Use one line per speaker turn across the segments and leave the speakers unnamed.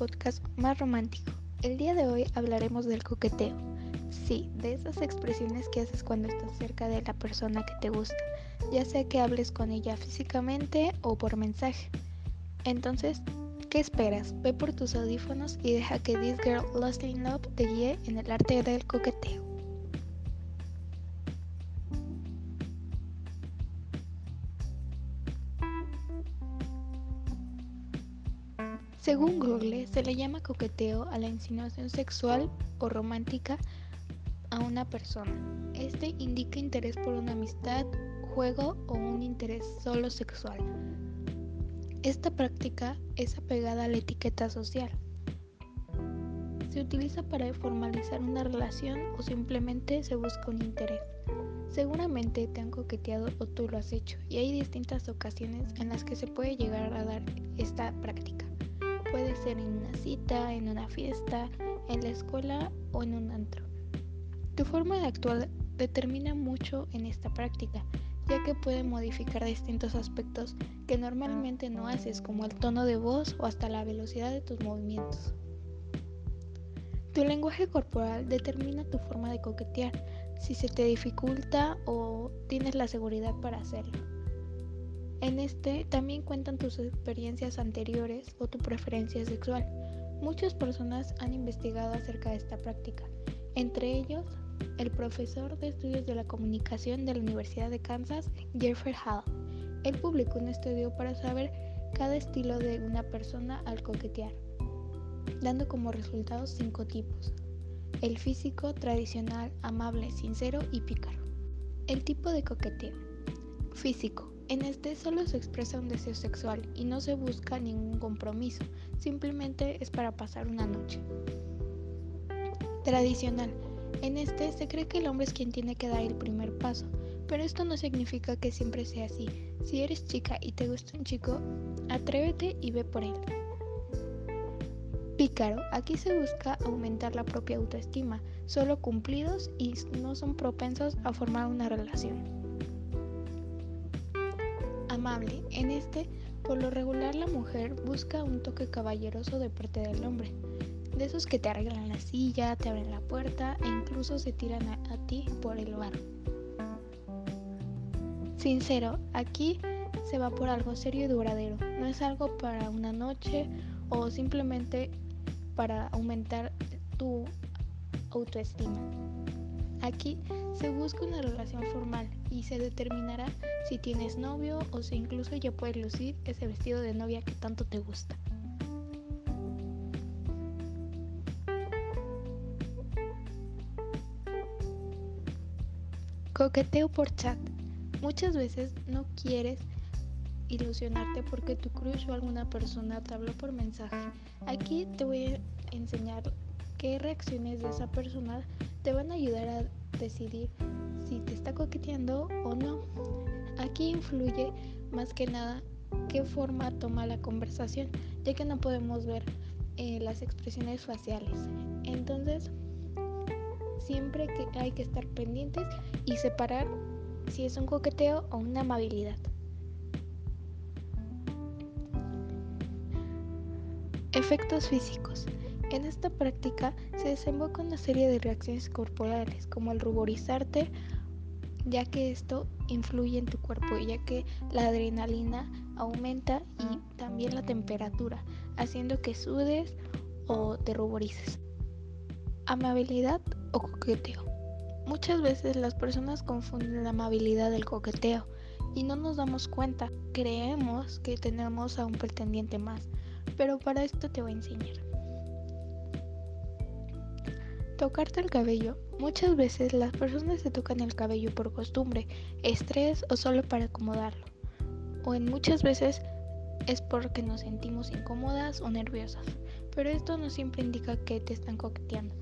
podcast más romántico. El día de hoy hablaremos del coqueteo. Sí, de esas expresiones que haces cuando estás cerca de la persona que te gusta, ya sea que hables con ella físicamente o por mensaje. Entonces, ¿qué esperas? Ve por tus audífonos y deja que This Girl Lost in Love te guíe en el arte del coqueteo. Según Google, se le llama coqueteo a la insinuación sexual o romántica a una persona. Este indica interés por una amistad, juego o un interés solo sexual. Esta práctica es apegada a la etiqueta social. Se utiliza para formalizar una relación o simplemente se busca un interés. Seguramente te han coqueteado o tú lo has hecho y hay distintas ocasiones en las que se puede llegar a dar esta práctica. Puede ser en una cita, en una fiesta, en la escuela o en un antro. Tu forma de actuar determina mucho en esta práctica, ya que puede modificar distintos aspectos que normalmente no haces, como el tono de voz o hasta la velocidad de tus movimientos. Tu lenguaje corporal determina tu forma de coquetear, si se te dificulta o tienes la seguridad para hacerlo. En este también cuentan tus experiencias anteriores o tu preferencia sexual. Muchas personas han investigado acerca de esta práctica, entre ellos el profesor de estudios de la comunicación de la Universidad de Kansas, Jeffrey Hall. Él publicó un estudio para saber cada estilo de una persona al coquetear, dando como resultados cinco tipos. El físico, tradicional, amable, sincero y pícaro. El tipo de coqueteo. Físico en este solo se expresa un deseo sexual y no se busca ningún compromiso, simplemente es para pasar una noche. Tradicional. En este se cree que el hombre es quien tiene que dar el primer paso, pero esto no significa que siempre sea así. Si eres chica y te gusta un chico, atrévete y ve por él. Pícaro, aquí se busca aumentar la propia autoestima, solo cumplidos y no son propensos a formar una relación amable. En este, por lo regular, la mujer busca un toque caballeroso de parte del hombre. De esos que te arreglan la silla, te abren la puerta e incluso se tiran a, ti por el bar. Sincero, aquí se va por algo serio y duradero. No es algo para una noche o simplemente para aumentar tu autoestima. Aquí se busca una relación formal y se determinará si tienes novio o si incluso ya puedes lucir ese vestido de novia que tanto te gusta. Coqueteo por chat. Muchas veces no quieres ilusionarte porque tu crush o alguna persona te habló por mensaje. Aquí te voy a enseñar qué reacciones de esa persona te van a ayudar a decidir si te está coqueteando o no. Aquí influye más que nada qué forma toma la conversación, ya que no podemos ver eh, las expresiones faciales. Entonces, siempre que hay que estar pendientes y separar si es un coqueteo o una amabilidad. Efectos físicos. En esta práctica se desemboca una serie de reacciones corporales, como el ruborizarte, ya que esto influye en tu cuerpo, ya que la adrenalina aumenta y también la temperatura, haciendo que sudes o te ruborices. Amabilidad o coqueteo. Muchas veces las personas confunden la amabilidad del coqueteo y no nos damos cuenta. Creemos que tenemos a un pretendiente más, pero para esto te voy a enseñar. Tocarte el cabello. Muchas veces las personas se tocan el cabello por costumbre, estrés o solo para acomodarlo. O en muchas veces es porque nos sentimos incómodas o nerviosas. Pero esto no siempre indica que te están coqueteando.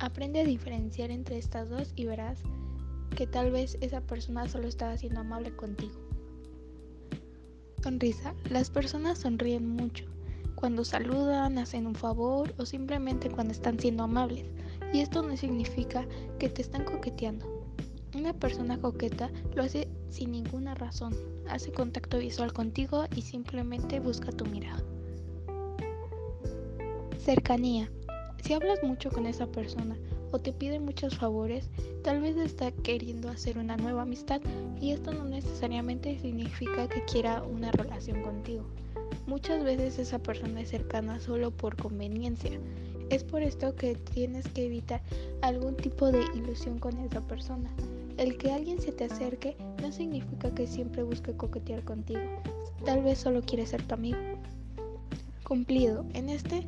Aprende a diferenciar entre estas dos y verás que tal vez esa persona solo estaba siendo amable contigo. Sonrisa. Las personas sonríen mucho cuando saludan, hacen un favor o simplemente cuando están siendo amables y esto no significa que te están coqueteando. Una persona coqueta lo hace sin ninguna razón, hace contacto visual contigo y simplemente busca tu mirada. Cercanía. Si hablas mucho con esa persona o te pide muchos favores, tal vez está queriendo hacer una nueva amistad y esto no necesariamente significa que quiera una relación contigo. Muchas veces esa persona es cercana solo por conveniencia. Es por esto que tienes que evitar algún tipo de ilusión con esa persona. El que alguien se te acerque no significa que siempre busque coquetear contigo. Tal vez solo quiere ser tu amigo. Cumplido. En este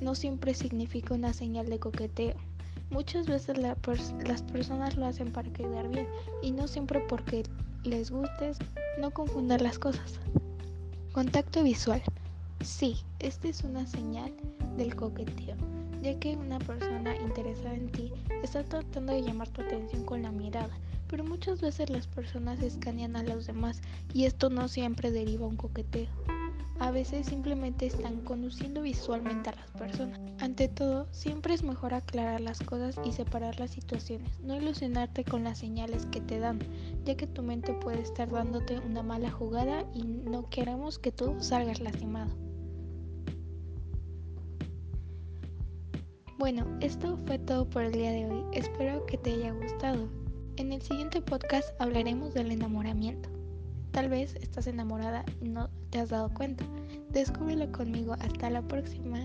no siempre significa una señal de coqueteo. Muchas veces las personas lo hacen para quedar bien y no siempre porque les gustes. No confundan las cosas. Contacto visual. Sí, esta es una señal del coqueteo, ya que una persona interesada en ti está tratando de llamar tu atención con la mirada, pero muchas veces las personas escanean a los demás y esto no siempre deriva a un coqueteo. A veces simplemente están conociendo visualmente a las personas. Ante todo, siempre es mejor aclarar las cosas y separar las situaciones, no ilusionarte con las señales que te dan, ya que tu mente puede estar dándote una mala jugada y no queremos que tú salgas lastimado. Bueno, esto fue todo por el día de hoy. Espero que te haya gustado. En el siguiente podcast hablaremos del enamoramiento. Tal vez estás enamorada y no te has dado cuenta. Descúbrelo conmigo. Hasta la próxima.